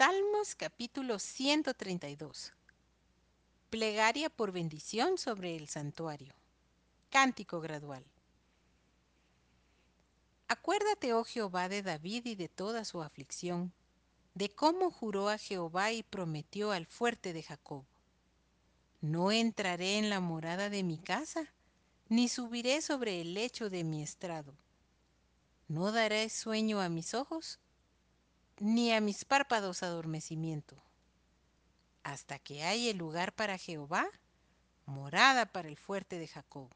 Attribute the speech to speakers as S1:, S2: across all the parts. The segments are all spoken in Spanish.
S1: Salmos capítulo 132. Plegaria por bendición sobre el santuario. Cántico gradual. Acuérdate, oh Jehová, de David y de toda su aflicción, de cómo juró a Jehová y prometió al fuerte de Jacob. No entraré en la morada de mi casa, ni subiré sobre el lecho de mi estrado. No daré sueño a mis ojos, ni a mis párpados adormecimiento, hasta que haya lugar para Jehová, morada para el fuerte de Jacob.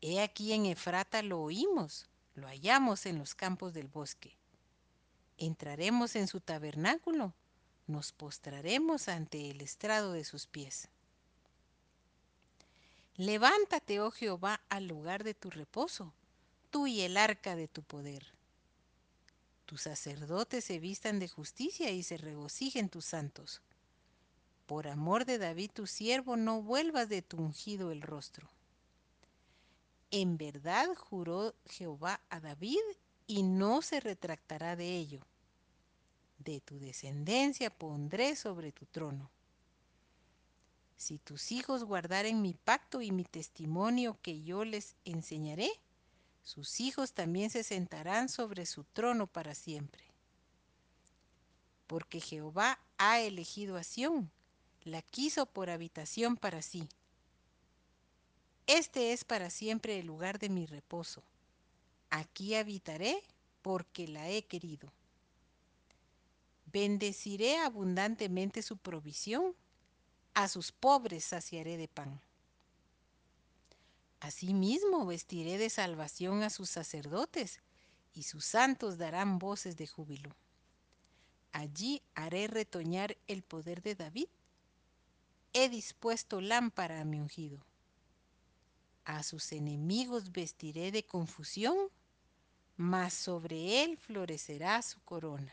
S1: He aquí en Efrata lo oímos, lo hallamos en los campos del bosque. Entraremos en su tabernáculo, nos postraremos ante el estrado de sus pies. Levántate, oh Jehová, al lugar de tu reposo, tú y el arca de tu poder tus sacerdotes se vistan de justicia y se regocijen tus santos. Por amor de David tu siervo, no vuelvas de tu ungido el rostro. En verdad juró Jehová a David y no se retractará de ello. De tu descendencia pondré sobre tu trono. Si tus hijos guardaren mi pacto y mi testimonio que yo les enseñaré, sus hijos también se sentarán sobre su trono para siempre. Porque Jehová ha elegido a Sión, la quiso por habitación para sí. Este es para siempre el lugar de mi reposo. Aquí habitaré porque la he querido. Bendeciré abundantemente su provisión, a sus pobres saciaré de pan. Asimismo vestiré de salvación a sus sacerdotes, y sus santos darán voces de júbilo. Allí haré retoñar el poder de David. He dispuesto lámpara a mi ungido. A sus enemigos vestiré de confusión, mas sobre él florecerá su corona.